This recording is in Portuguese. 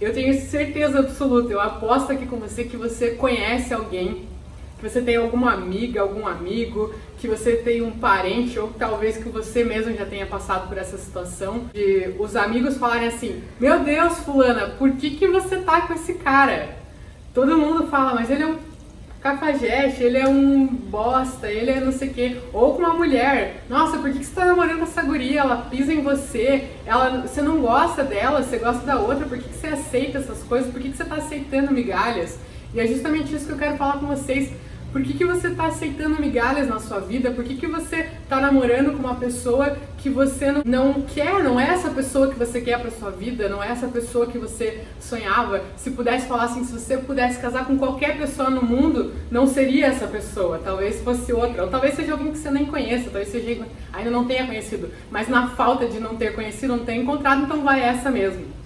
Eu tenho certeza absoluta, eu aposto aqui com você que você conhece alguém, que você tem alguma amiga, algum amigo, que você tem um parente ou talvez que você mesmo já tenha passado por essa situação de os amigos falarem assim: "Meu Deus, fulana, por que que você tá com esse cara?" Todo mundo fala, mas ele é um cafajeste, ele é um bosta, ele é não sei o quê. Ou com uma mulher, nossa, por que, que você tá namorando essa guria? Ela pisa em você, ela, você não gosta dela, você gosta da outra, por que, que você aceita essas coisas? Por que, que você tá aceitando migalhas? E é justamente isso que eu quero falar com vocês. Por que, que você está aceitando migalhas na sua vida? Por que, que você está namorando com uma pessoa que você não quer? Não é essa pessoa que você quer para sua vida? Não é essa pessoa que você sonhava? Se pudesse falar assim, se você pudesse casar com qualquer pessoa no mundo, não seria essa pessoa. Talvez fosse outra. Ou talvez seja alguém que você nem conheça. Talvez seja ainda não tenha conhecido. Mas na falta de não ter conhecido, não ter encontrado, então vai essa mesmo.